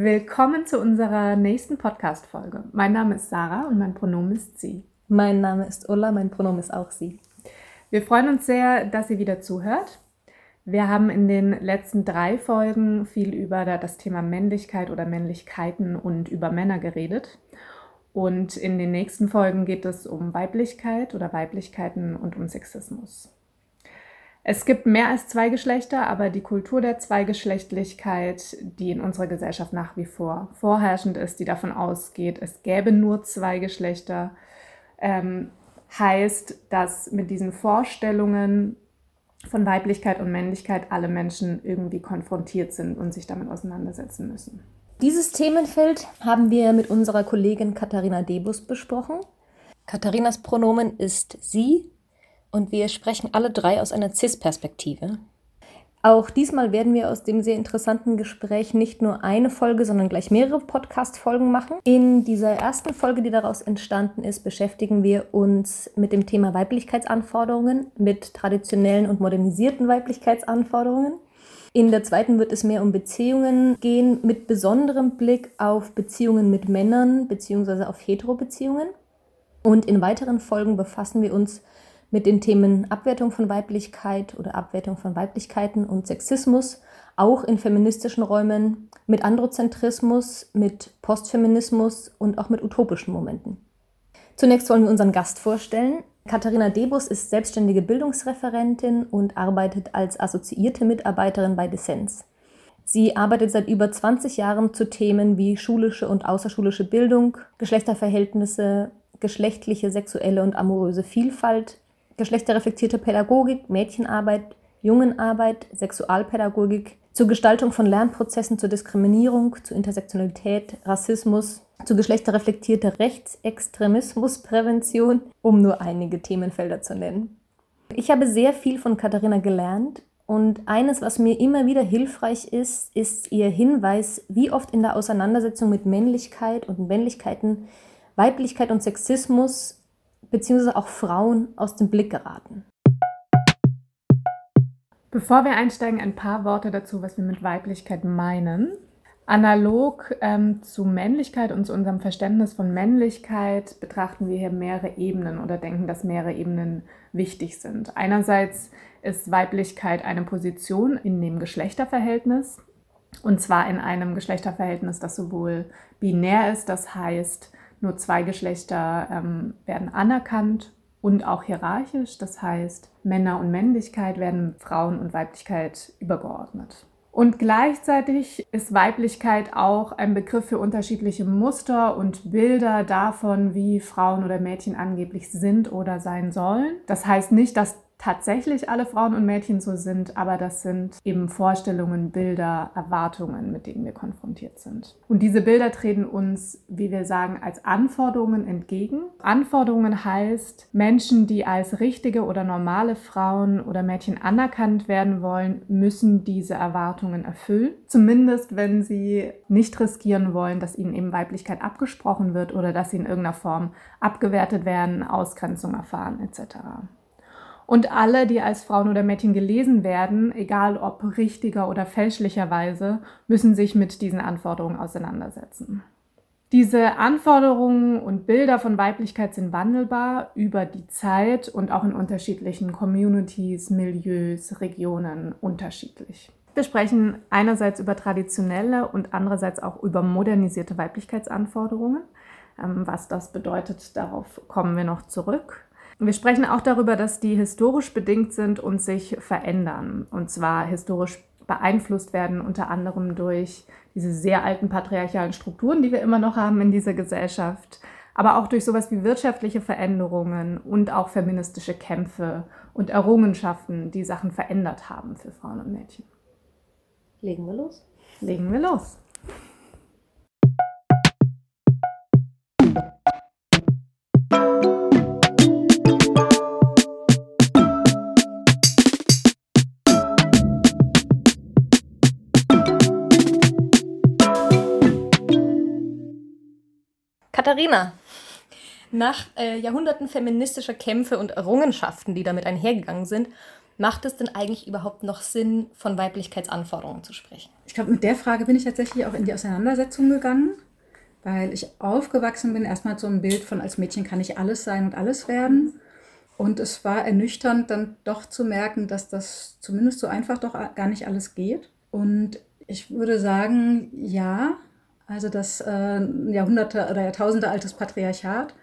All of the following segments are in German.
Willkommen zu unserer nächsten Podcast-Folge. Mein Name ist Sarah und mein Pronomen ist sie. Mein Name ist Ulla, mein Pronomen ist auch sie. Wir freuen uns sehr, dass ihr wieder zuhört. Wir haben in den letzten drei Folgen viel über das Thema Männlichkeit oder Männlichkeiten und über Männer geredet. Und in den nächsten Folgen geht es um Weiblichkeit oder Weiblichkeiten und um Sexismus. Es gibt mehr als zwei Geschlechter, aber die Kultur der Zweigeschlechtlichkeit, die in unserer Gesellschaft nach wie vor vorherrschend ist, die davon ausgeht, es gäbe nur zwei Geschlechter, ähm, heißt, dass mit diesen Vorstellungen von Weiblichkeit und Männlichkeit alle Menschen irgendwie konfrontiert sind und sich damit auseinandersetzen müssen. Dieses Themenfeld haben wir mit unserer Kollegin Katharina Debus besprochen. Katharinas Pronomen ist sie, und wir sprechen alle drei aus einer CIS-Perspektive. Auch diesmal werden wir aus dem sehr interessanten Gespräch nicht nur eine Folge, sondern gleich mehrere Podcast-Folgen machen. In dieser ersten Folge, die daraus entstanden ist, beschäftigen wir uns mit dem Thema Weiblichkeitsanforderungen, mit traditionellen und modernisierten Weiblichkeitsanforderungen. In der zweiten wird es mehr um Beziehungen gehen, mit besonderem Blick auf Beziehungen mit Männern bzw. auf Hetero-Beziehungen. Und in weiteren Folgen befassen wir uns mit den Themen Abwertung von Weiblichkeit oder Abwertung von Weiblichkeiten und Sexismus, auch in feministischen Räumen, mit Androzentrismus, mit Postfeminismus und auch mit utopischen Momenten. Zunächst wollen wir unseren Gast vorstellen. Katharina Debus ist selbstständige Bildungsreferentin und arbeitet als assoziierte Mitarbeiterin bei Dissens. Sie arbeitet seit über 20 Jahren zu Themen wie schulische und außerschulische Bildung, Geschlechterverhältnisse, geschlechtliche, sexuelle und amoröse Vielfalt, geschlechterreflektierte Pädagogik, Mädchenarbeit, Jungenarbeit, Sexualpädagogik, zur Gestaltung von Lernprozessen, zur Diskriminierung, zur Intersektionalität, Rassismus, zu geschlechterreflektierter Rechtsextremismusprävention, um nur einige Themenfelder zu nennen. Ich habe sehr viel von Katharina gelernt und eines, was mir immer wieder hilfreich ist, ist ihr Hinweis, wie oft in der Auseinandersetzung mit Männlichkeit und Männlichkeiten Weiblichkeit und Sexismus beziehungsweise auch Frauen aus dem Blick geraten. Bevor wir einsteigen, ein paar Worte dazu, was wir mit Weiblichkeit meinen. Analog ähm, zu Männlichkeit und zu unserem Verständnis von Männlichkeit betrachten wir hier mehrere Ebenen oder denken, dass mehrere Ebenen wichtig sind. Einerseits ist Weiblichkeit eine Position in dem Geschlechterverhältnis und zwar in einem Geschlechterverhältnis, das sowohl binär ist, das heißt, nur zwei Geschlechter ähm, werden anerkannt und auch hierarchisch. Das heißt, Männer und Männlichkeit werden Frauen und Weiblichkeit übergeordnet. Und gleichzeitig ist Weiblichkeit auch ein Begriff für unterschiedliche Muster und Bilder davon, wie Frauen oder Mädchen angeblich sind oder sein sollen. Das heißt nicht, dass tatsächlich alle Frauen und Mädchen so sind, aber das sind eben Vorstellungen, Bilder, Erwartungen, mit denen wir konfrontiert sind. Und diese Bilder treten uns, wie wir sagen, als Anforderungen entgegen. Anforderungen heißt, Menschen, die als richtige oder normale Frauen oder Mädchen anerkannt werden wollen, müssen diese Erwartungen erfüllen. Zumindest, wenn sie nicht riskieren wollen, dass ihnen eben Weiblichkeit abgesprochen wird oder dass sie in irgendeiner Form abgewertet werden, Ausgrenzung erfahren etc. Und alle, die als Frauen oder Mädchen gelesen werden, egal ob richtiger oder fälschlicherweise, müssen sich mit diesen Anforderungen auseinandersetzen. Diese Anforderungen und Bilder von Weiblichkeit sind wandelbar über die Zeit und auch in unterschiedlichen Communities, Milieus, Regionen unterschiedlich. Wir sprechen einerseits über traditionelle und andererseits auch über modernisierte Weiblichkeitsanforderungen. Ähm, was das bedeutet, darauf kommen wir noch zurück. Wir sprechen auch darüber, dass die historisch bedingt sind und sich verändern. Und zwar historisch beeinflusst werden, unter anderem durch diese sehr alten patriarchalen Strukturen, die wir immer noch haben in dieser Gesellschaft, aber auch durch sowas wie wirtschaftliche Veränderungen und auch feministische Kämpfe und Errungenschaften, die Sachen verändert haben für Frauen und Mädchen. Legen wir los? Legen wir los. Katharina, nach äh, Jahrhunderten feministischer Kämpfe und Errungenschaften, die damit einhergegangen sind, macht es denn eigentlich überhaupt noch Sinn, von Weiblichkeitsanforderungen zu sprechen? Ich glaube, mit der Frage bin ich tatsächlich auch in die Auseinandersetzung gegangen, weil ich aufgewachsen bin erstmal so ein Bild von, als Mädchen kann ich alles sein und alles werden. Und es war ernüchternd, dann doch zu merken, dass das zumindest so einfach doch gar nicht alles geht. Und ich würde sagen, ja, also das äh, Jahrhunderte oder Jahrtausende altes Patriarchat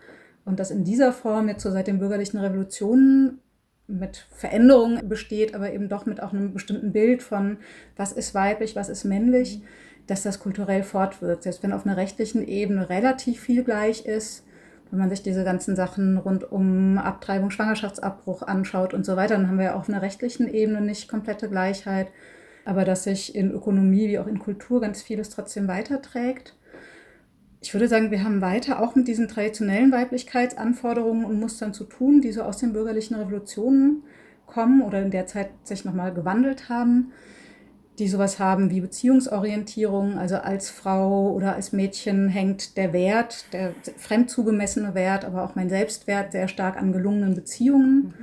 und das in dieser Form jetzt so seit den bürgerlichen Revolutionen mit Veränderungen besteht, aber eben doch mit auch einem bestimmten Bild von, was ist weiblich, was ist männlich, dass das kulturell fortwirkt. Selbst wenn auf einer rechtlichen Ebene relativ viel gleich ist, wenn man sich diese ganzen Sachen rund um Abtreibung, Schwangerschaftsabbruch anschaut und so weiter, dann haben wir ja auf einer rechtlichen Ebene nicht komplette Gleichheit, aber dass sich in Ökonomie wie auch in Kultur ganz vieles trotzdem weiterträgt ich würde sagen, wir haben weiter auch mit diesen traditionellen Weiblichkeitsanforderungen und Mustern zu tun, die so aus den bürgerlichen Revolutionen kommen oder in der Zeit sich nochmal gewandelt haben, die sowas haben wie Beziehungsorientierung, also als Frau oder als Mädchen hängt der Wert, der fremd zugemessene Wert, aber auch mein Selbstwert sehr stark an gelungenen Beziehungen.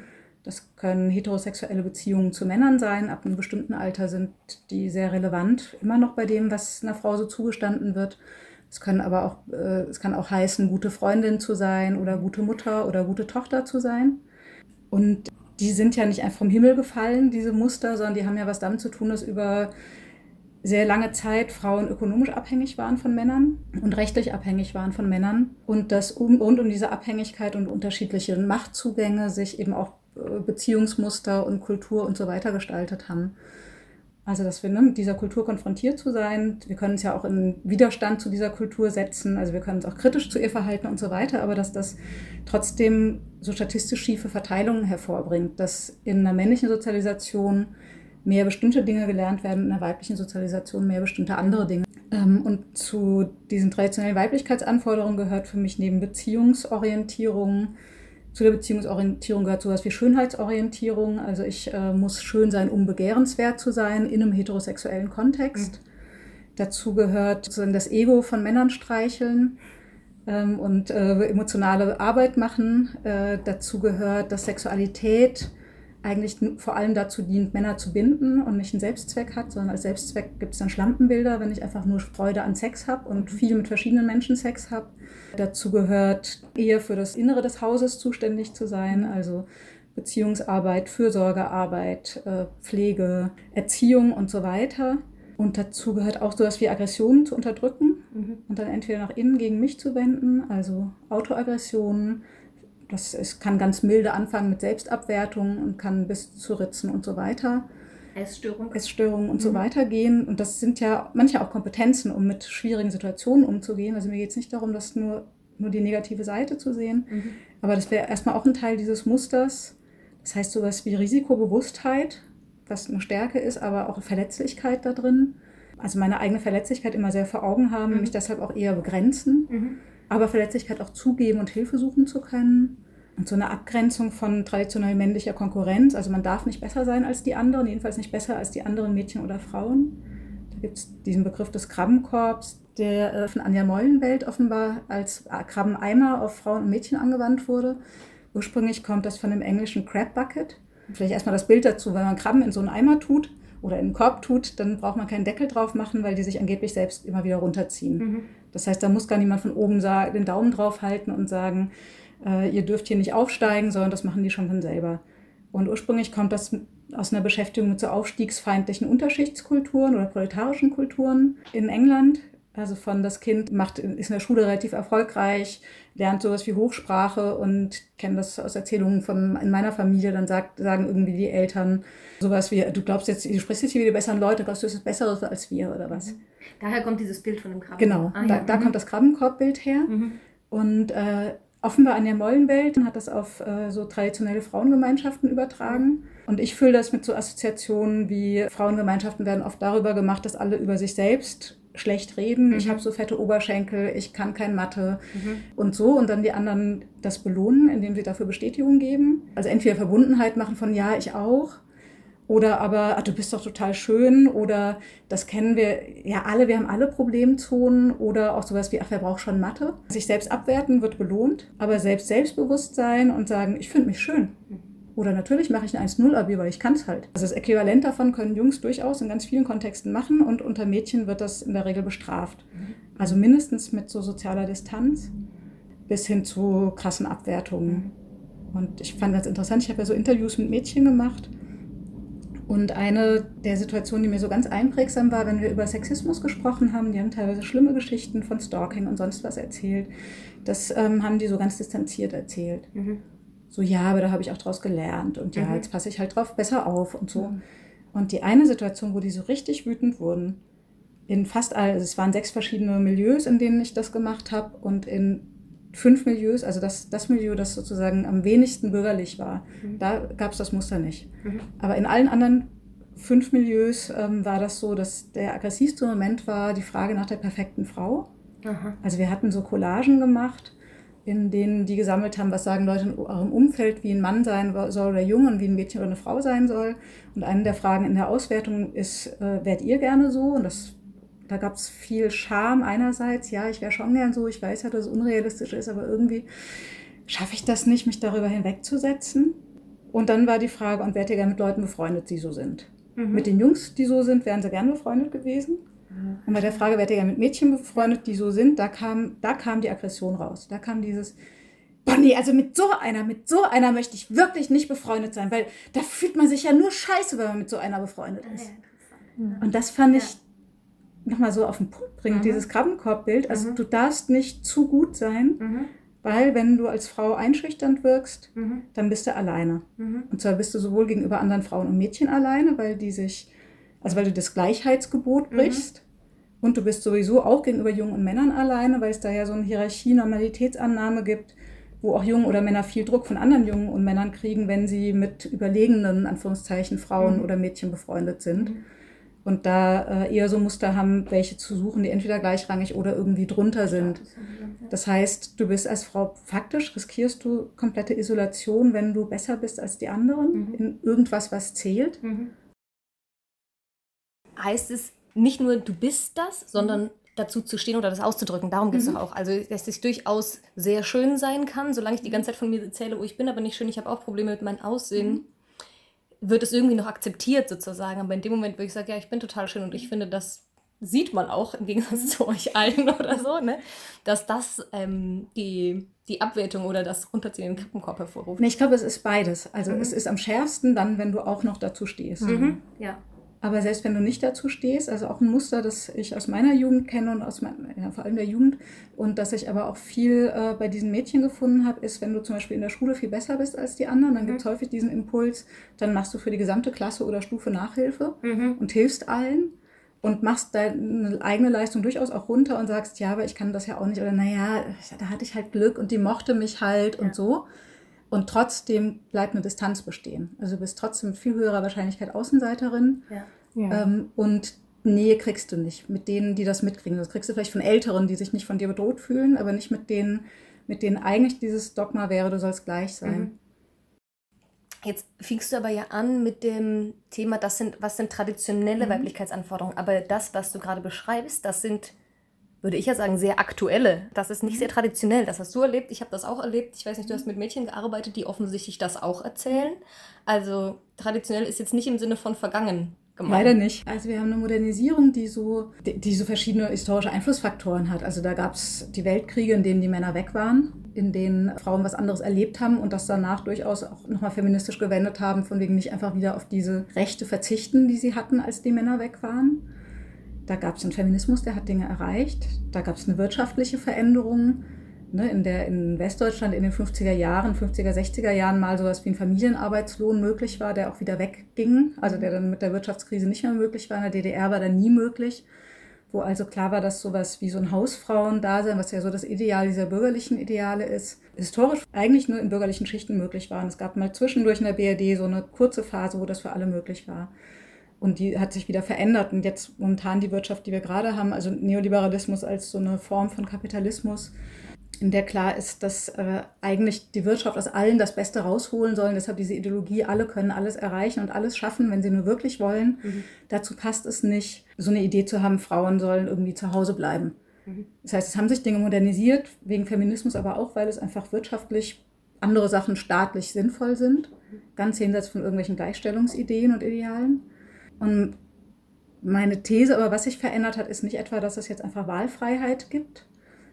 Das können heterosexuelle Beziehungen zu Männern sein. Ab einem bestimmten Alter sind die sehr relevant, immer noch bei dem, was einer Frau so zugestanden wird. Es können aber auch, äh, es kann auch heißen, gute Freundin zu sein oder gute Mutter oder gute Tochter zu sein. Und die sind ja nicht einfach vom Himmel gefallen, diese Muster, sondern die haben ja was damit zu tun, dass über sehr lange Zeit Frauen ökonomisch abhängig waren von Männern und rechtlich abhängig waren von Männern und dass um, rund um diese Abhängigkeit und unterschiedliche Machtzugänge sich eben auch Beziehungsmuster und Kultur und so weiter gestaltet haben. Also, dass wir ne, mit dieser Kultur konfrontiert zu sein. Wir können uns ja auch in Widerstand zu dieser Kultur setzen. Also wir können uns auch kritisch zu ihr verhalten und so weiter. Aber dass das trotzdem so statistisch schiefe Verteilungen hervorbringt, dass in einer männlichen Sozialisation mehr bestimmte Dinge gelernt werden, in einer weiblichen Sozialisation mehr bestimmte andere Dinge. Ähm, und zu diesen traditionellen Weiblichkeitsanforderungen gehört für mich neben Beziehungsorientierung, zu der Beziehungsorientierung gehört sowas wie Schönheitsorientierung. Also ich äh, muss schön sein, um begehrenswert zu sein in einem heterosexuellen Kontext. Mhm. Dazu gehört sozusagen das Ego von Männern streicheln ähm, und äh, emotionale Arbeit machen. Äh, dazu gehört, dass Sexualität eigentlich vor allem dazu dient, Männer zu binden und nicht einen Selbstzweck hat, sondern als Selbstzweck gibt es dann Schlampenbilder, wenn ich einfach nur Freude an Sex habe und viel mit verschiedenen Menschen Sex habe. Dazu gehört eher für das Innere des Hauses zuständig zu sein, also Beziehungsarbeit, Fürsorgearbeit, äh, Pflege, Erziehung und so weiter. Und dazu gehört auch sowas wie Aggressionen zu unterdrücken mhm. und dann entweder nach innen gegen mich zu wenden, also Autoaggressionen, das ist, kann ganz milde anfangen mit Selbstabwertung und kann bis zu Ritzen und so weiter. Essstörung. Essstörungen und mhm. so weiter gehen. Und das sind ja manche auch Kompetenzen, um mit schwierigen Situationen umzugehen. Also mir geht es nicht darum, das nur, nur die negative Seite zu sehen. Mhm. Aber das wäre erstmal auch ein Teil dieses Musters. Das heißt sowas wie Risikobewusstheit, was eine Stärke ist, aber auch Verletzlichkeit da drin. Also meine eigene Verletzlichkeit immer sehr vor Augen haben, mhm. mich deshalb auch eher begrenzen. Aber Verletzlichkeit auch zugeben und Hilfe suchen zu können. Und so eine Abgrenzung von traditionell männlicher Konkurrenz. Also man darf nicht besser sein als die anderen, jedenfalls nicht besser als die anderen Mädchen oder Frauen. Da gibt es diesen Begriff des Krabbenkorbs, der äh, von Anja Meulenwelt offenbar als Krabbeneimer auf Frauen und Mädchen angewandt wurde. Ursprünglich kommt das von dem englischen Crab Bucket. Vielleicht erstmal das Bild dazu, wenn man Krabben in so einen Eimer tut oder in einen Korb tut, dann braucht man keinen Deckel drauf machen, weil die sich angeblich selbst immer wieder runterziehen. Mhm. Das heißt, da muss gar niemand von oben den Daumen drauf halten und sagen, äh, ihr dürft hier nicht aufsteigen, sondern das machen die schon von selber. Und ursprünglich kommt das aus einer Beschäftigung mit so aufstiegsfeindlichen Unterschichtskulturen oder proletarischen Kulturen in England. Also von das Kind macht, ist in der Schule relativ erfolgreich, lernt sowas wie Hochsprache und kenne das aus Erzählungen von in meiner Familie. Dann sagt, sagen irgendwie die Eltern sowas wie, du glaubst jetzt, du sprichst jetzt hier wie die besseren Leute, glaubst du, es ist Besseres als wir oder was? Daher kommt dieses Bild von dem Krabbenkorb. Genau, ah, ja. da, da mhm. kommt das Krabbenkorbbild her. Mhm. Und äh, offenbar an der Mollenwelt hat das auf äh, so traditionelle Frauengemeinschaften übertragen. Und ich fühle das mit so Assoziationen wie Frauengemeinschaften werden oft darüber gemacht, dass alle über sich selbst schlecht reden. Mhm. Ich habe so fette Oberschenkel, ich kann kein Mathe mhm. und so. Und dann die anderen das belohnen, indem sie dafür Bestätigung geben. Also entweder Verbundenheit machen von ja, ich auch. Oder aber, ach, du bist doch total schön. Oder das kennen wir ja alle, wir haben alle Problemzonen. Oder auch sowas wie, ach, wer braucht schon Mathe? Sich selbst abwerten wird belohnt. Aber selbst Selbstbewusstsein und sagen, ich finde mich schön. Mhm oder natürlich mache ich ein 1-0-Abi, weil ich kann es halt. Also das Äquivalent davon können Jungs durchaus in ganz vielen Kontexten machen und unter Mädchen wird das in der Regel bestraft. Mhm. Also mindestens mit so sozialer Distanz bis hin zu krassen Abwertungen. Und ich fand das interessant, ich habe ja so Interviews mit Mädchen gemacht. Und eine der Situationen, die mir so ganz einprägsam war, wenn wir über Sexismus gesprochen haben, die haben teilweise schlimme Geschichten von Stalking und sonst was erzählt. Das ähm, haben die so ganz distanziert erzählt. Mhm so, ja, aber da habe ich auch draus gelernt und ja, mhm. jetzt passe ich halt drauf besser auf und so. Mhm. Und die eine Situation, wo die so richtig wütend wurden, in fast all, also es waren sechs verschiedene Milieus, in denen ich das gemacht habe und in fünf Milieus, also das, das Milieu, das sozusagen am wenigsten bürgerlich war, mhm. da gab es das Muster nicht. Mhm. Aber in allen anderen fünf Milieus ähm, war das so, dass der aggressivste Moment war die Frage nach der perfekten Frau. Aha. Also wir hatten so Collagen gemacht in denen die gesammelt haben, was sagen Leute in eurem Umfeld, wie ein Mann sein soll oder jung und wie ein Mädchen oder eine Frau sein soll. Und eine der Fragen in der Auswertung ist, äh, wärt ihr gerne so? Und das, da gab es viel Scham einerseits. Ja, ich wäre schon gern so. Ich weiß ja, dass es unrealistisch ist, aber irgendwie schaffe ich das nicht, mich darüber hinwegzusetzen. Und dann war die Frage, und wärt ihr gerne mit Leuten befreundet, die so sind? Mhm. Mit den Jungs, die so sind, wären sie gerne befreundet gewesen. Und bei der Frage, werdet ihr mit Mädchen befreundet, die so sind, da kam, da kam die Aggression raus. Da kam dieses, boah nee, also mit so einer, mit so einer möchte ich wirklich nicht befreundet sein, weil da fühlt man sich ja nur scheiße, wenn man mit so einer befreundet ist. Und das fand ich ja. nochmal so auf den Punkt bringen, mhm. dieses Krabbenkorbbild. Also mhm. du darfst nicht zu gut sein, mhm. weil wenn du als Frau einschüchternd wirkst, mhm. dann bist du alleine. Mhm. Und zwar bist du sowohl gegenüber anderen Frauen und Mädchen alleine, weil die sich also weil du das Gleichheitsgebot mhm. brichst. Mhm. Und du bist sowieso auch gegenüber Jungen und Männern alleine, weil es da ja so eine Hierarchie-Normalitätsannahme gibt, wo auch Jungen oder Männer viel Druck von anderen Jungen und Männern kriegen, wenn sie mit überlegenen, Anführungszeichen, Frauen mhm. oder Mädchen befreundet sind. Mhm. Und da äh, eher so Muster haben, welche zu suchen, die entweder gleichrangig oder irgendwie drunter sind. Das heißt, du bist als Frau faktisch, riskierst du komplette Isolation, wenn du besser bist als die anderen mhm. in irgendwas, was zählt. Mhm heißt es nicht nur, du bist das, sondern dazu zu stehen oder das auszudrücken. Darum geht es mhm. auch. Also, dass es durchaus sehr schön sein kann, solange ich die ganze Zeit von mir erzähle, oh, ich bin aber nicht schön, ich habe auch Probleme mit meinem Aussehen, mhm. wird es irgendwie noch akzeptiert sozusagen. Aber in dem Moment, wo ich sage, ja, ich bin total schön und ich finde, das sieht man auch im Gegensatz zu euch allen oder so, ne? dass das ähm, die, die Abwertung oder das Runterziehen den Krippenkorb hervorruft. Nee, ich glaube, es ist beides. Also mhm. es ist am schärfsten dann, wenn du auch noch dazu stehst. Mhm. Ja. Aber selbst wenn du nicht dazu stehst, also auch ein Muster, das ich aus meiner Jugend kenne und aus mein, ja, vor allem der Jugend und das ich aber auch viel äh, bei diesen Mädchen gefunden habe, ist, wenn du zum Beispiel in der Schule viel besser bist als die anderen, dann mhm. gibt es häufig diesen Impuls, dann machst du für die gesamte Klasse oder Stufe Nachhilfe mhm. und hilfst allen und machst deine eigene Leistung durchaus auch runter und sagst, ja, aber ich kann das ja auch nicht oder naja, da hatte ich halt Glück und die mochte mich halt ja. und so. Und trotzdem bleibt eine Distanz bestehen. Also du bist trotzdem mit viel höherer Wahrscheinlichkeit Außenseiterin. Ja. Ja. Ähm, und Nähe kriegst du nicht mit denen, die das mitkriegen. Das kriegst du vielleicht von Älteren, die sich nicht von dir bedroht fühlen, aber nicht mit denen, mit denen eigentlich dieses Dogma wäre, du sollst gleich sein. Mhm. Jetzt fingst du aber ja an mit dem Thema, das sind, was sind traditionelle mhm. Weiblichkeitsanforderungen. Aber das, was du gerade beschreibst, das sind würde ich ja sagen, sehr aktuelle. Das ist nicht sehr mhm. traditionell. Das hast du erlebt. Ich habe das auch erlebt. Ich weiß nicht, du hast mit Mädchen gearbeitet, die offensichtlich das auch erzählen. Also traditionell ist jetzt nicht im Sinne von vergangen. Gemein. Leider nicht. Also wir haben eine Modernisierung, die so, die so verschiedene historische Einflussfaktoren hat. Also da gab es die Weltkriege, in denen die Männer weg waren, in denen Frauen was anderes erlebt haben und das danach durchaus auch nochmal feministisch gewendet haben, von wegen nicht einfach wieder auf diese Rechte verzichten, die sie hatten, als die Männer weg waren. Da gab es einen Feminismus, der hat Dinge erreicht. Da gab es eine wirtschaftliche Veränderung. Ne, in, der, in Westdeutschland in den 50er Jahren, 50er, 60er Jahren mal sowas wie ein Familienarbeitslohn möglich war, der auch wieder wegging. Also der dann mit der Wirtschaftskrise nicht mehr möglich war. In der DDR war der nie möglich, wo also klar war, dass sowas wie so ein Hausfrauendasein, was ja so das Ideal dieser bürgerlichen Ideale ist, historisch eigentlich nur in bürgerlichen Schichten möglich war. Und es gab mal zwischendurch in der BRD so eine kurze Phase, wo das für alle möglich war. Und die hat sich wieder verändert. Und jetzt momentan die Wirtschaft, die wir gerade haben, also Neoliberalismus als so eine Form von Kapitalismus, in der klar ist, dass äh, eigentlich die Wirtschaft aus allen das Beste rausholen soll. Deshalb diese Ideologie, alle können alles erreichen und alles schaffen, wenn sie nur wirklich wollen. Mhm. Dazu passt es nicht, so eine Idee zu haben, Frauen sollen irgendwie zu Hause bleiben. Mhm. Das heißt, es haben sich Dinge modernisiert, wegen Feminismus, aber auch, weil es einfach wirtschaftlich andere Sachen staatlich sinnvoll sind, ganz jenseits von irgendwelchen Gleichstellungsideen und Idealen. Und meine These, aber was sich verändert hat, ist nicht etwa, dass es jetzt einfach Wahlfreiheit gibt,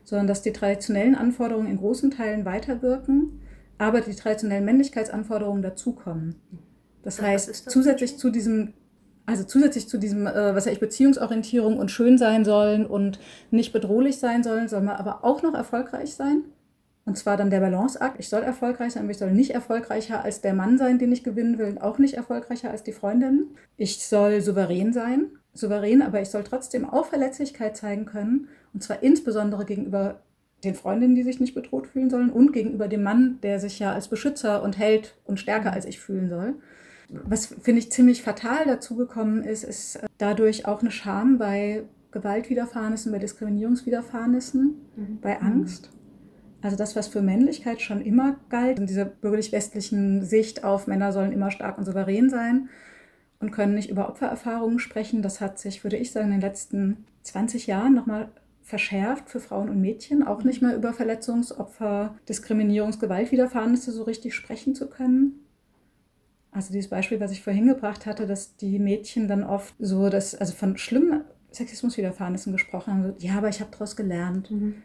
sondern dass die traditionellen Anforderungen in großen Teilen weiterwirken, aber die traditionellen Männlichkeitsanforderungen dazukommen. Das heißt, das zusätzlich zu diesem, also zusätzlich zu diesem, äh, was ja ich Beziehungsorientierung und schön sein sollen und nicht bedrohlich sein sollen, soll man aber auch noch erfolgreich sein. Und zwar dann der Balanceakt. Ich soll erfolgreich sein, aber ich soll nicht erfolgreicher als der Mann sein, den ich gewinnen will, und auch nicht erfolgreicher als die Freundin. Ich soll souverän sein, souverän, aber ich soll trotzdem auch Verletzlichkeit zeigen können und zwar insbesondere gegenüber den Freundinnen, die sich nicht bedroht fühlen sollen und gegenüber dem Mann, der sich ja als Beschützer und Held und stärker als ich fühlen soll. Was, finde ich, ziemlich fatal dazugekommen ist, ist äh, dadurch auch eine Scham bei Gewaltwiderfahrnissen, bei Diskriminierungswiderfahrnissen, mhm. bei Angst. Also das, was für Männlichkeit schon immer galt, in dieser bürgerlich-westlichen Sicht auf Männer sollen immer stark und souverän sein und können nicht über Opfererfahrungen sprechen, das hat sich, würde ich sagen, in den letzten 20 Jahren nochmal verschärft für Frauen und Mädchen, auch nicht mehr über Verletzungsopfer, Diskriminierungs-, Gewaltwiderfahrnisse so richtig sprechen zu können. Also dieses Beispiel, was ich vorhin gebracht hatte, dass die Mädchen dann oft so, dass, also von schlimmen Sexismuswiderfahrnissen gesprochen haben, ja, aber ich habe daraus gelernt. Mhm.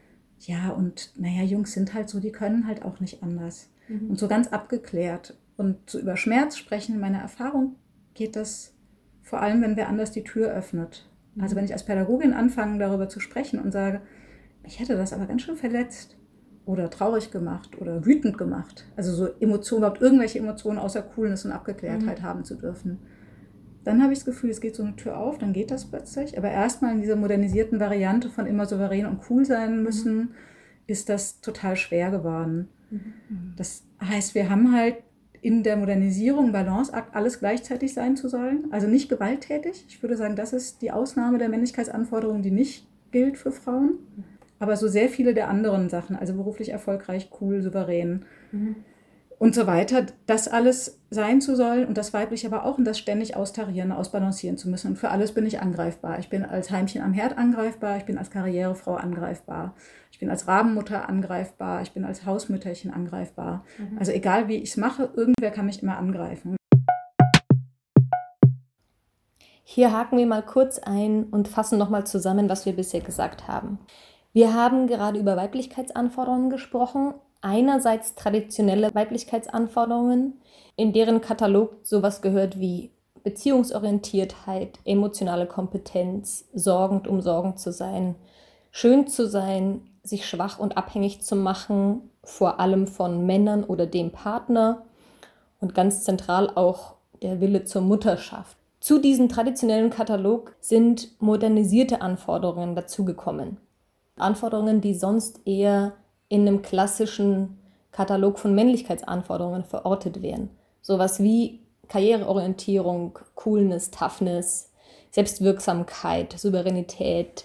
Ja, und naja, Jungs sind halt so, die können halt auch nicht anders. Mhm. Und so ganz abgeklärt. Und so über Schmerz sprechen, meine Erfahrung geht das vor allem, wenn wer anders die Tür öffnet. Also wenn ich als Pädagogin anfange, darüber zu sprechen und sage, ich hätte das aber ganz schön verletzt oder traurig gemacht oder wütend gemacht, also so Emotionen, überhaupt irgendwelche Emotionen außer Coolness und Abgeklärtheit mhm. haben zu dürfen, dann habe ich das Gefühl, es geht so eine Tür auf, dann geht das plötzlich. Aber erstmal in dieser modernisierten Variante von immer souverän und cool sein müssen, mhm. ist das total schwer geworden. Mhm. Das heißt, wir haben halt in der Modernisierung, Balanceakt, alles gleichzeitig sein zu sollen. Also nicht gewalttätig. Ich würde sagen, das ist die Ausnahme der Männlichkeitsanforderung, die nicht gilt für Frauen. Aber so sehr viele der anderen Sachen, also beruflich erfolgreich, cool, souverän mhm. Und so weiter, das alles sein zu sollen und das weiblich aber auch und das ständig austarieren, ausbalancieren zu müssen. Und für alles bin ich angreifbar. Ich bin als Heimchen am Herd angreifbar, ich bin als Karrierefrau angreifbar. Ich bin als Rabenmutter angreifbar, ich bin als Hausmütterchen angreifbar. Mhm. Also egal wie ich es mache, irgendwer kann mich immer angreifen. Hier haken wir mal kurz ein und fassen nochmal zusammen, was wir bisher gesagt haben. Wir haben gerade über Weiblichkeitsanforderungen gesprochen. Einerseits traditionelle Weiblichkeitsanforderungen, in deren Katalog sowas gehört wie Beziehungsorientiertheit, emotionale Kompetenz, sorgend um sorgend zu sein, schön zu sein, sich schwach und abhängig zu machen, vor allem von Männern oder dem Partner und ganz zentral auch der Wille zur Mutterschaft. Zu diesem traditionellen Katalog sind modernisierte Anforderungen dazugekommen. Anforderungen, die sonst eher in einem klassischen Katalog von Männlichkeitsanforderungen verortet wären. Sowas wie Karriereorientierung, Coolness, Toughness, Selbstwirksamkeit, Souveränität,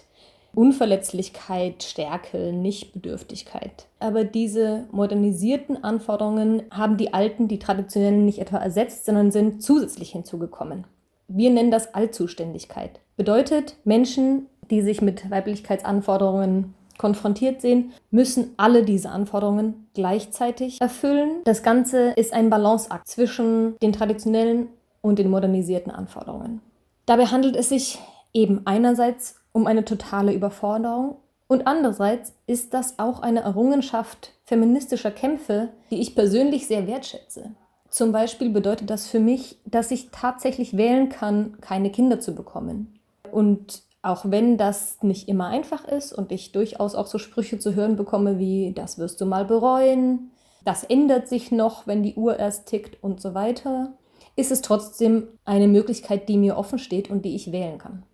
Unverletzlichkeit, Stärke, Nichtbedürftigkeit. Aber diese modernisierten Anforderungen haben die alten, die traditionellen nicht etwa ersetzt, sondern sind zusätzlich hinzugekommen. Wir nennen das Allzuständigkeit. Bedeutet, Menschen, die sich mit Weiblichkeitsanforderungen konfrontiert sehen, müssen alle diese Anforderungen gleichzeitig erfüllen. Das Ganze ist ein Balanceakt zwischen den traditionellen und den modernisierten Anforderungen. Dabei handelt es sich eben einerseits um eine totale Überforderung und andererseits ist das auch eine Errungenschaft feministischer Kämpfe, die ich persönlich sehr wertschätze. Zum Beispiel bedeutet das für mich, dass ich tatsächlich wählen kann, keine Kinder zu bekommen. Und auch wenn das nicht immer einfach ist und ich durchaus auch so Sprüche zu hören bekomme wie, das wirst du mal bereuen, das ändert sich noch, wenn die Uhr erst tickt und so weiter, ist es trotzdem eine Möglichkeit, die mir offen steht und die ich wählen kann.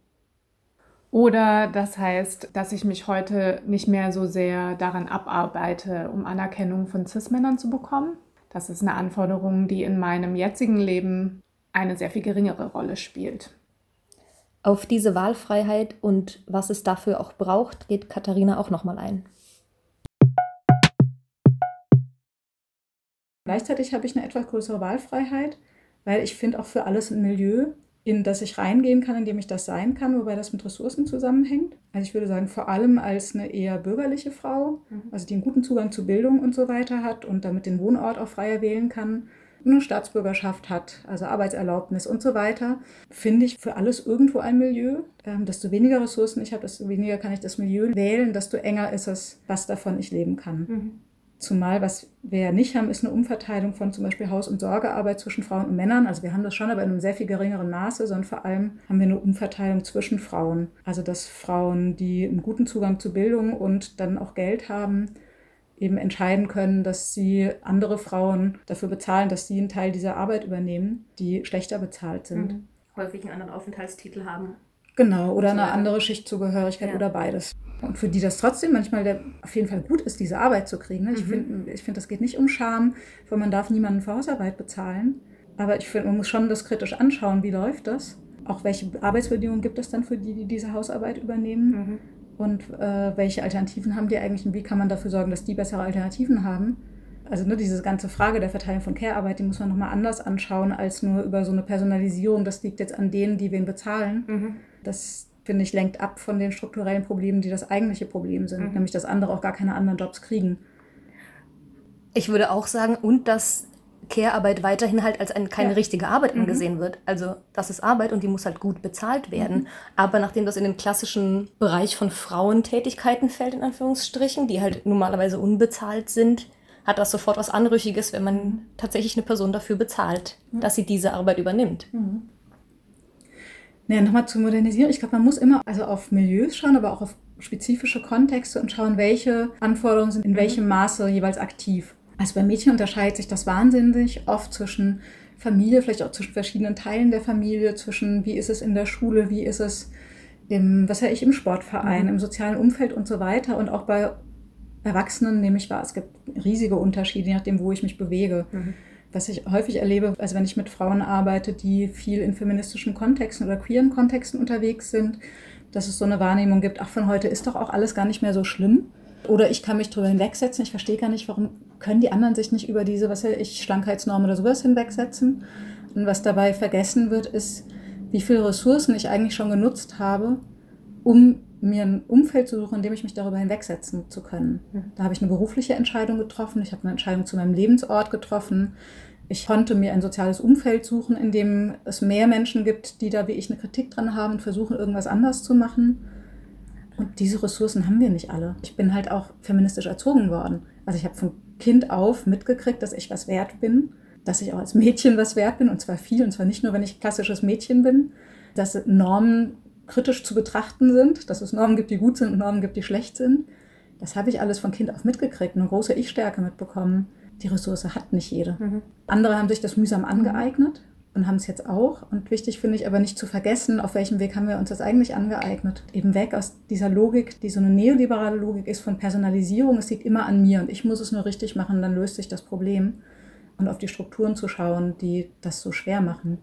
Oder das heißt, dass ich mich heute nicht mehr so sehr daran abarbeite, um Anerkennung von CIS-Männern zu bekommen. Das ist eine Anforderung, die in meinem jetzigen Leben eine sehr viel geringere Rolle spielt. Auf diese Wahlfreiheit und was es dafür auch braucht, geht Katharina auch nochmal ein. Gleichzeitig habe ich eine etwas größere Wahlfreiheit, weil ich finde auch für alles ein Milieu, in das ich reingehen kann, in dem ich das sein kann, wobei das mit Ressourcen zusammenhängt. Also ich würde sagen, vor allem als eine eher bürgerliche Frau, mhm. also die einen guten Zugang zu Bildung und so weiter hat und damit den Wohnort auch freier wählen kann, eine Staatsbürgerschaft hat, also Arbeitserlaubnis und so weiter, finde ich für alles irgendwo ein Milieu. Ähm, desto weniger Ressourcen ich habe, desto weniger kann ich das Milieu wählen, desto enger ist es, was davon ich leben kann. Mhm. Zumal, was wir ja nicht haben, ist eine Umverteilung von zum Beispiel Haus- und Sorgearbeit zwischen Frauen und Männern. Also wir haben das schon, aber in einem sehr viel geringeren Maße, sondern vor allem haben wir eine Umverteilung zwischen Frauen. Also dass Frauen, die einen guten Zugang zu Bildung und dann auch Geld haben, eben entscheiden können, dass sie andere Frauen dafür bezahlen, dass sie einen Teil dieser Arbeit übernehmen, die schlechter bezahlt sind. Mhm. Häufig einen anderen Aufenthaltstitel haben. Genau, oder eine andere Schichtzugehörigkeit ja. oder beides. Und für die das trotzdem manchmal der, auf jeden Fall gut ist, diese Arbeit zu kriegen. Ne? Ich mhm. finde, ich find, das geht nicht um Scham, weil man darf niemanden für Hausarbeit bezahlen. Aber ich finde, man muss schon das kritisch anschauen, wie läuft das. Auch welche Arbeitsbedingungen gibt es dann für die, die diese Hausarbeit übernehmen. Mhm und äh, welche Alternativen haben die eigentlich und wie kann man dafür sorgen, dass die bessere Alternativen haben. Also ne, diese ganze Frage der Verteilung von Care-Arbeit, die muss man nochmal anders anschauen als nur über so eine Personalisierung. Das liegt jetzt an denen, die wen bezahlen. Mhm. Das, finde ich, lenkt ab von den strukturellen Problemen, die das eigentliche Problem sind, mhm. nämlich dass andere auch gar keine anderen Jobs kriegen. Ich würde auch sagen, und dass Care-Arbeit weiterhin halt als eine, keine ja. richtige Arbeit mhm. angesehen wird. Also das ist Arbeit und die muss halt gut bezahlt werden. Mhm. Aber nachdem das in den klassischen Bereich von Frauentätigkeiten fällt, in Anführungsstrichen, die halt normalerweise unbezahlt sind, hat das sofort was Anrüchiges, wenn man mhm. tatsächlich eine Person dafür bezahlt, mhm. dass sie diese Arbeit übernimmt. Mhm. Naja, nochmal zur Modernisierung. Ich glaube, man muss immer also auf Milieus schauen, aber auch auf spezifische Kontexte und schauen, welche Anforderungen sind in mhm. welchem Maße jeweils aktiv. Also bei Mädchen unterscheidet sich das wahnsinnig oft zwischen Familie, vielleicht auch zwischen verschiedenen Teilen der Familie, zwischen wie ist es in der Schule, wie ist es im, was ja ich, im Sportverein, mhm. im sozialen Umfeld und so weiter. Und auch bei Erwachsenen nehme ich wahr, es gibt riesige Unterschiede, je nachdem, wo ich mich bewege. Mhm. Was ich häufig erlebe, also wenn ich mit Frauen arbeite, die viel in feministischen Kontexten oder queeren Kontexten unterwegs sind, dass es so eine Wahrnehmung gibt, ach, von heute ist doch auch alles gar nicht mehr so schlimm. Oder ich kann mich darüber hinwegsetzen. Ich verstehe gar nicht, warum können die anderen sich nicht über diese, was weiß ich, Schlankheitsnorm oder sowas hinwegsetzen. Und was dabei vergessen wird, ist, wie viele Ressourcen ich eigentlich schon genutzt habe, um mir ein Umfeld zu suchen, in dem ich mich darüber hinwegsetzen zu können. Da habe ich eine berufliche Entscheidung getroffen, ich habe eine Entscheidung zu meinem Lebensort getroffen. Ich konnte mir ein soziales Umfeld suchen, in dem es mehr Menschen gibt, die da wie ich eine Kritik dran haben und versuchen, irgendwas anders zu machen. Und diese Ressourcen haben wir nicht alle. Ich bin halt auch feministisch erzogen worden. Also ich habe von Kind auf mitgekriegt, dass ich was wert bin, dass ich auch als Mädchen was wert bin und zwar viel und zwar nicht nur, wenn ich klassisches Mädchen bin, dass Normen kritisch zu betrachten sind, dass es Normen gibt, die gut sind und Normen gibt, die schlecht sind. Das habe ich alles von Kind auf mitgekriegt, eine große Ich-Stärke mitbekommen. Die Ressource hat nicht jede. Mhm. Andere haben sich das mühsam angeeignet und haben es jetzt auch. Und wichtig finde ich aber nicht zu vergessen, auf welchem Weg haben wir uns das eigentlich angeeignet. Eben weg aus dieser Logik, die so eine neoliberale Logik ist von Personalisierung. Es liegt immer an mir und ich muss es nur richtig machen, dann löst sich das Problem. Und auf die Strukturen zu schauen, die das so schwer machen.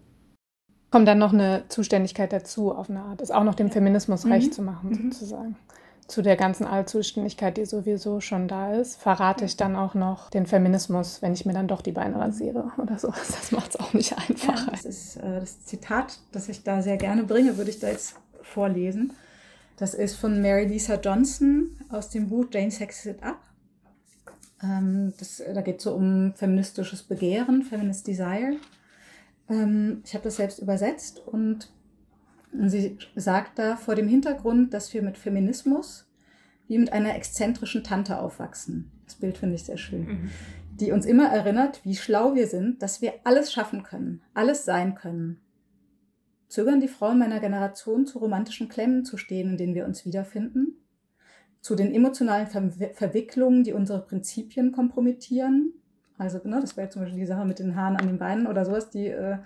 Kommt dann noch eine Zuständigkeit dazu, auf eine Art, ist auch noch dem Feminismus recht mhm. zu machen, mhm. Zu der ganzen Allzuständigkeit, die sowieso schon da ist, verrate ich dann auch noch den Feminismus, wenn ich mir dann doch die Beine rasiere oder so. Das macht es auch nicht einfacher. Ja, das ist äh, das Zitat, das ich da sehr gerne bringe, würde ich da jetzt vorlesen. Das ist von Mary Lisa Johnson aus dem Buch Jane Sexes It Up. Ähm, das, da geht es so um feministisches Begehren, Feminist Desire. Ähm, ich habe das selbst übersetzt und und sie sagt da vor dem Hintergrund, dass wir mit Feminismus wie mit einer exzentrischen Tante aufwachsen. Das Bild finde ich sehr schön. Mhm. Die uns immer erinnert, wie schlau wir sind, dass wir alles schaffen können, alles sein können. Zögern die Frauen meiner Generation zu romantischen Klemmen zu stehen, in denen wir uns wiederfinden? Zu den emotionalen Ver Verwicklungen, die unsere Prinzipien kompromittieren? Also, ne, das wäre zum Beispiel die Sache mit den Haaren an den Beinen oder sowas, die äh,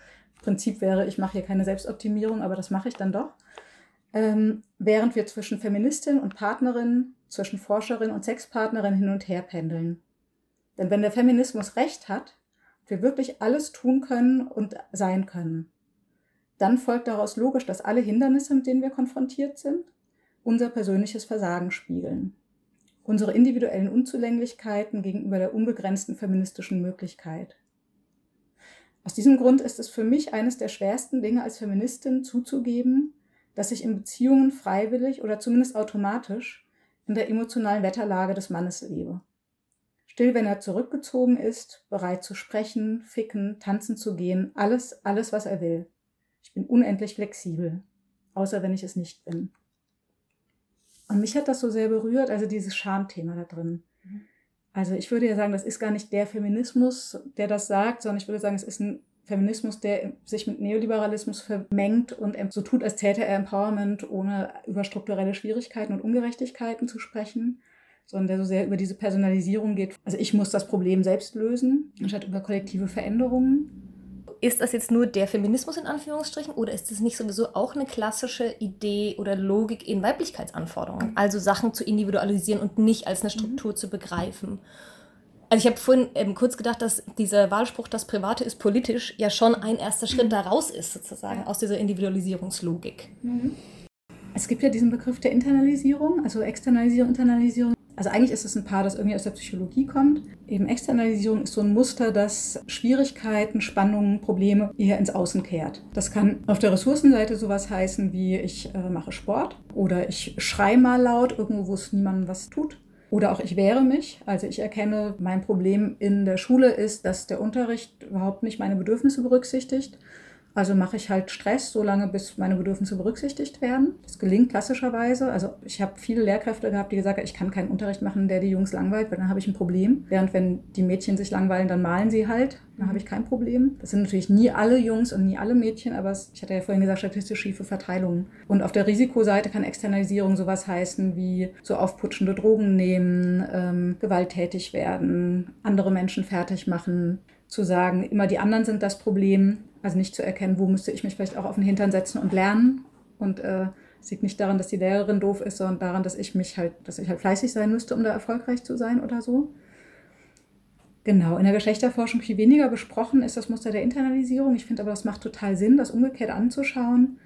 Prinzip wäre, ich mache hier keine Selbstoptimierung, aber das mache ich dann doch. ähm, während wir zwischen Feministin und Partnerin, zwischen Forscherin und Sexpartnerin hin und her pendeln. Denn wenn der Feminismus recht hat, wir wirklich alles tun können und sein können, dann folgt daraus logisch, dass alle Hindernisse, mit denen wir konfrontiert sind, unser persönliches Versagen spiegeln. Unsere individuellen Unzulänglichkeiten gegenüber der unbegrenzten feministischen Möglichkeit. Aus diesem Grund ist es für mich eines der schwersten Dinge als Feministin zuzugeben, dass ich in Beziehungen freiwillig oder zumindest automatisch in der emotionalen Wetterlage des Mannes lebe. Still, wenn er zurückgezogen ist, bereit zu sprechen, ficken, tanzen zu gehen, alles, alles, was er will. Ich bin unendlich flexibel, außer wenn ich es nicht bin. Und mich hat das so sehr berührt, also dieses Schamthema da drin. Mhm. Also ich würde ja sagen, das ist gar nicht der Feminismus, der das sagt, sondern ich würde sagen, es ist ein Feminismus, der sich mit Neoliberalismus vermengt und so tut, als täte er Empowerment, ohne über strukturelle Schwierigkeiten und Ungerechtigkeiten zu sprechen, sondern der so sehr über diese Personalisierung geht. Also ich muss das Problem selbst lösen, anstatt über kollektive Veränderungen ist das jetzt nur der Feminismus in Anführungsstrichen oder ist das nicht sowieso auch eine klassische Idee oder Logik in Weiblichkeitsanforderungen? Also Sachen zu individualisieren und nicht als eine Struktur mhm. zu begreifen. Also ich habe vorhin ähm, kurz gedacht, dass dieser Wahlspruch, das Private ist politisch, ja schon ein erster Schritt mhm. daraus ist, sozusagen, aus dieser Individualisierungslogik. Mhm. Es gibt ja diesen Begriff der Internalisierung, also Externalisierung, Internalisierung. Also eigentlich ist es ein Paar, das irgendwie aus der Psychologie kommt. Eben Externalisierung ist so ein Muster, das Schwierigkeiten, Spannungen, Probleme eher ins Außen kehrt. Das kann auf der Ressourcenseite sowas heißen wie ich äh, mache Sport oder ich schreie mal laut irgendwo, wo es niemandem was tut. Oder auch ich wehre mich. Also ich erkenne, mein Problem in der Schule ist, dass der Unterricht überhaupt nicht meine Bedürfnisse berücksichtigt also mache ich halt Stress, solange bis meine Bedürfnisse berücksichtigt werden. Das gelingt klassischerweise. Also ich habe viele Lehrkräfte gehabt, die gesagt haben, ich kann keinen Unterricht machen, der die Jungs langweilt, weil dann habe ich ein Problem. Während wenn die Mädchen sich langweilen, dann malen sie halt. Dann habe ich kein Problem. Das sind natürlich nie alle Jungs und nie alle Mädchen, aber es, ich hatte ja vorhin gesagt, statistisch schiefe Verteilungen. Und auf der Risikoseite kann Externalisierung sowas heißen wie so aufputschende Drogen nehmen, ähm, gewalttätig werden, andere Menschen fertig machen, zu sagen, immer die anderen sind das Problem also nicht zu erkennen, wo müsste ich mich vielleicht auch auf den Hintern setzen und lernen. Und äh, es liegt nicht daran, dass die Lehrerin doof ist, sondern daran, dass ich mich halt, dass ich halt fleißig sein müsste, um da erfolgreich zu sein oder so. Genau, in der Geschlechterforschung viel weniger besprochen ist das Muster der Internalisierung. Ich finde aber, das macht total Sinn, das umgekehrt anzuschauen.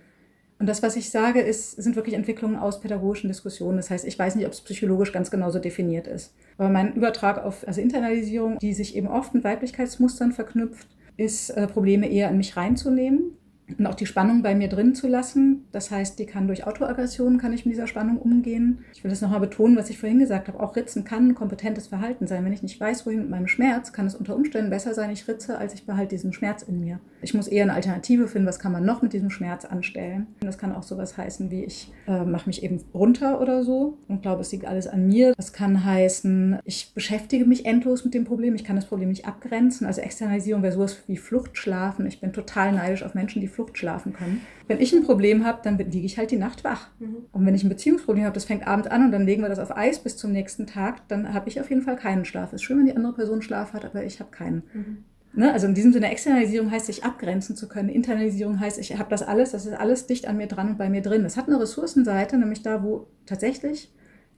Und das, was ich sage, ist, sind wirklich Entwicklungen aus pädagogischen Diskussionen. Das heißt, ich weiß nicht, ob es psychologisch ganz genauso definiert ist. Aber mein Übertrag auf also Internalisierung, die sich eben oft mit Weiblichkeitsmustern verknüpft, ist, äh, Probleme eher in mich reinzunehmen und auch die Spannung bei mir drin zu lassen. Das heißt, die kann durch Autoaggressionen, kann ich mit dieser Spannung umgehen. Ich will das nochmal betonen, was ich vorhin gesagt habe. Auch Ritzen kann ein kompetentes Verhalten sein. Wenn ich nicht weiß, wohin mit meinem Schmerz, kann es unter Umständen besser sein, ich ritze, als ich behalte diesen Schmerz in mir. Ich muss eher eine Alternative finden, was kann man noch mit diesem Schmerz anstellen. Das kann auch sowas heißen wie, ich äh, mache mich eben runter oder so und glaube, es liegt alles an mir. Das kann heißen, ich beschäftige mich endlos mit dem Problem. Ich kann das Problem nicht abgrenzen. Also Externalisierung wäre sowas wie Fluchtschlafen. Ich bin total neidisch auf Menschen, die Flucht schlafen können. Wenn ich ein Problem habe, dann liege ich halt die Nacht wach. Mhm. Und wenn ich ein Beziehungsproblem habe, das fängt abends an und dann legen wir das auf Eis bis zum nächsten Tag, dann habe ich auf jeden Fall keinen Schlaf. Es ist schön, wenn die andere Person Schlaf hat, aber ich habe keinen. Mhm. Ne? Also in diesem Sinne, Externalisierung heißt, sich abgrenzen zu können. Internalisierung heißt, ich habe das alles, das ist alles dicht an mir dran und bei mir drin. Das hat eine Ressourcenseite, nämlich da, wo tatsächlich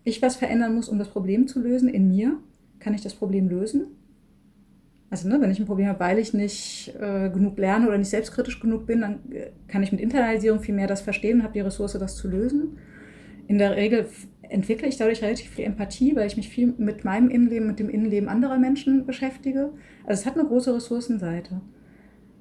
ich was verändern muss, um das Problem zu lösen. In mir kann ich das Problem lösen. Also ne, wenn ich ein Problem habe, weil ich nicht äh, genug lerne oder nicht selbstkritisch genug bin, dann äh, kann ich mit Internalisierung viel mehr das verstehen und habe die Ressource, das zu lösen. In der Regel entwickle ich dadurch relativ viel Empathie, weil ich mich viel mit meinem Innenleben, mit dem Innenleben anderer Menschen beschäftige. Also es hat eine große Ressourcenseite.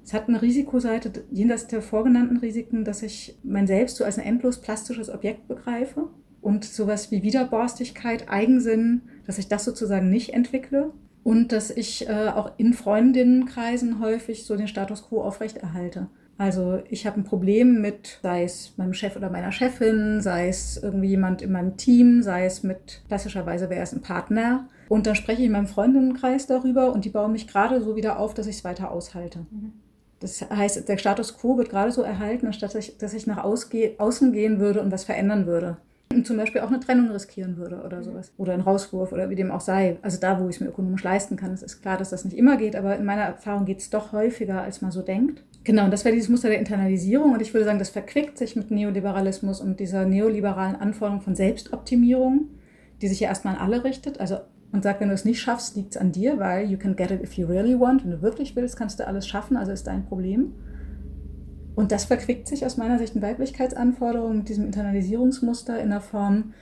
Es hat eine Risikoseite, jenseits der vorgenannten Risiken, dass ich mein Selbst so als ein endlos plastisches Objekt begreife und sowas wie Widerborstigkeit, Eigensinn, dass ich das sozusagen nicht entwickle und dass ich äh, auch in Freundinnenkreisen häufig so den Status quo aufrechterhalte. Also ich habe ein Problem mit, sei es meinem Chef oder meiner Chefin, sei es irgendwie jemand in meinem Team, sei es mit, klassischerweise wäre es ein Partner. Und dann spreche ich in meinem Freundinnenkreis darüber und die bauen mich gerade so wieder auf, dass ich es weiter aushalte. Mhm. Das heißt, der Status quo wird gerade so erhalten, anstatt dass ich, dass ich nach außen gehen würde und was verändern würde zum Beispiel auch eine Trennung riskieren würde oder sowas. Oder einen Rauswurf oder wie dem auch sei. Also da, wo ich es mir ökonomisch leisten kann. Es ist klar, dass das nicht immer geht, aber in meiner Erfahrung geht es doch häufiger, als man so denkt. Genau, und das wäre dieses Muster der Internalisierung. Und ich würde sagen, das verquickt sich mit Neoliberalismus und dieser neoliberalen Anforderung von Selbstoptimierung, die sich ja erstmal an alle richtet. Also und sagt, wenn du es nicht schaffst, liegt es an dir, weil you can get it if you really want. Wenn du wirklich willst, kannst du alles schaffen, also ist dein Problem. Und das verquickt sich aus meiner Sicht in Weiblichkeitsanforderungen mit diesem Internalisierungsmuster in der Form,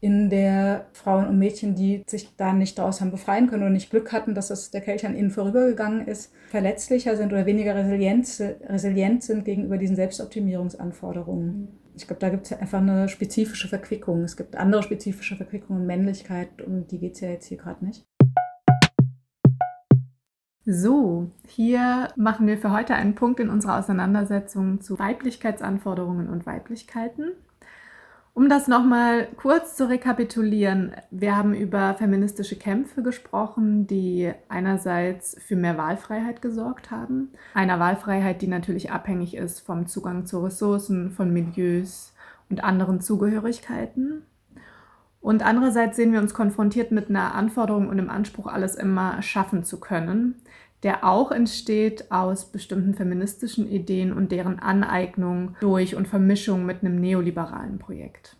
in der Frauen und Mädchen, die sich da nicht daraus haben befreien können oder nicht Glück hatten, dass das der Kelch an ihnen vorübergegangen ist, verletzlicher sind oder weniger resilient, resilient sind gegenüber diesen Selbstoptimierungsanforderungen. Ich glaube, da gibt es ja einfach eine spezifische Verquickung. Es gibt andere spezifische Verquickungen, Männlichkeit, und die geht es ja jetzt hier gerade nicht. So, hier machen wir für heute einen Punkt in unserer Auseinandersetzung zu Weiblichkeitsanforderungen und Weiblichkeiten. Um das nochmal kurz zu rekapitulieren, wir haben über feministische Kämpfe gesprochen, die einerseits für mehr Wahlfreiheit gesorgt haben. Einer Wahlfreiheit, die natürlich abhängig ist vom Zugang zu Ressourcen, von Milieus und anderen Zugehörigkeiten. Und andererseits sehen wir uns konfrontiert mit einer Anforderung und dem Anspruch, alles immer schaffen zu können, der auch entsteht aus bestimmten feministischen Ideen und deren Aneignung durch und Vermischung mit einem neoliberalen Projekt.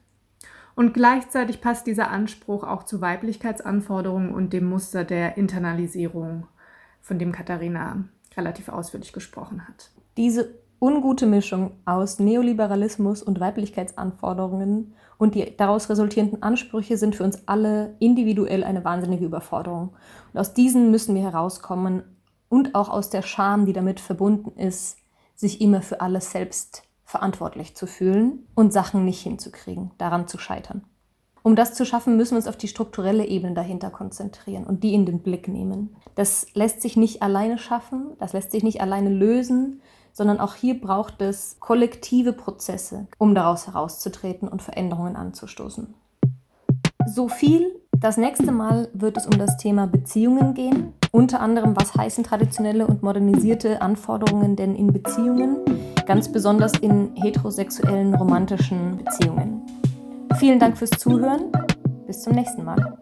Und gleichzeitig passt dieser Anspruch auch zu Weiblichkeitsanforderungen und dem Muster der Internalisierung, von dem Katharina relativ ausführlich gesprochen hat. Diese ungute Mischung aus Neoliberalismus und Weiblichkeitsanforderungen und die daraus resultierenden Ansprüche sind für uns alle individuell eine wahnsinnige Überforderung. Und aus diesen müssen wir herauskommen und auch aus der Scham, die damit verbunden ist, sich immer für alles selbst verantwortlich zu fühlen und Sachen nicht hinzukriegen, daran zu scheitern. Um das zu schaffen, müssen wir uns auf die strukturelle Ebene dahinter konzentrieren und die in den Blick nehmen. Das lässt sich nicht alleine schaffen, das lässt sich nicht alleine lösen, sondern auch hier braucht es kollektive Prozesse, um daraus herauszutreten und Veränderungen anzustoßen. So viel. Das nächste Mal wird es um das Thema Beziehungen gehen. Unter anderem, was heißen traditionelle und modernisierte Anforderungen denn in Beziehungen, ganz besonders in heterosexuellen romantischen Beziehungen. Vielen Dank fürs Zuhören. Bis zum nächsten Mal.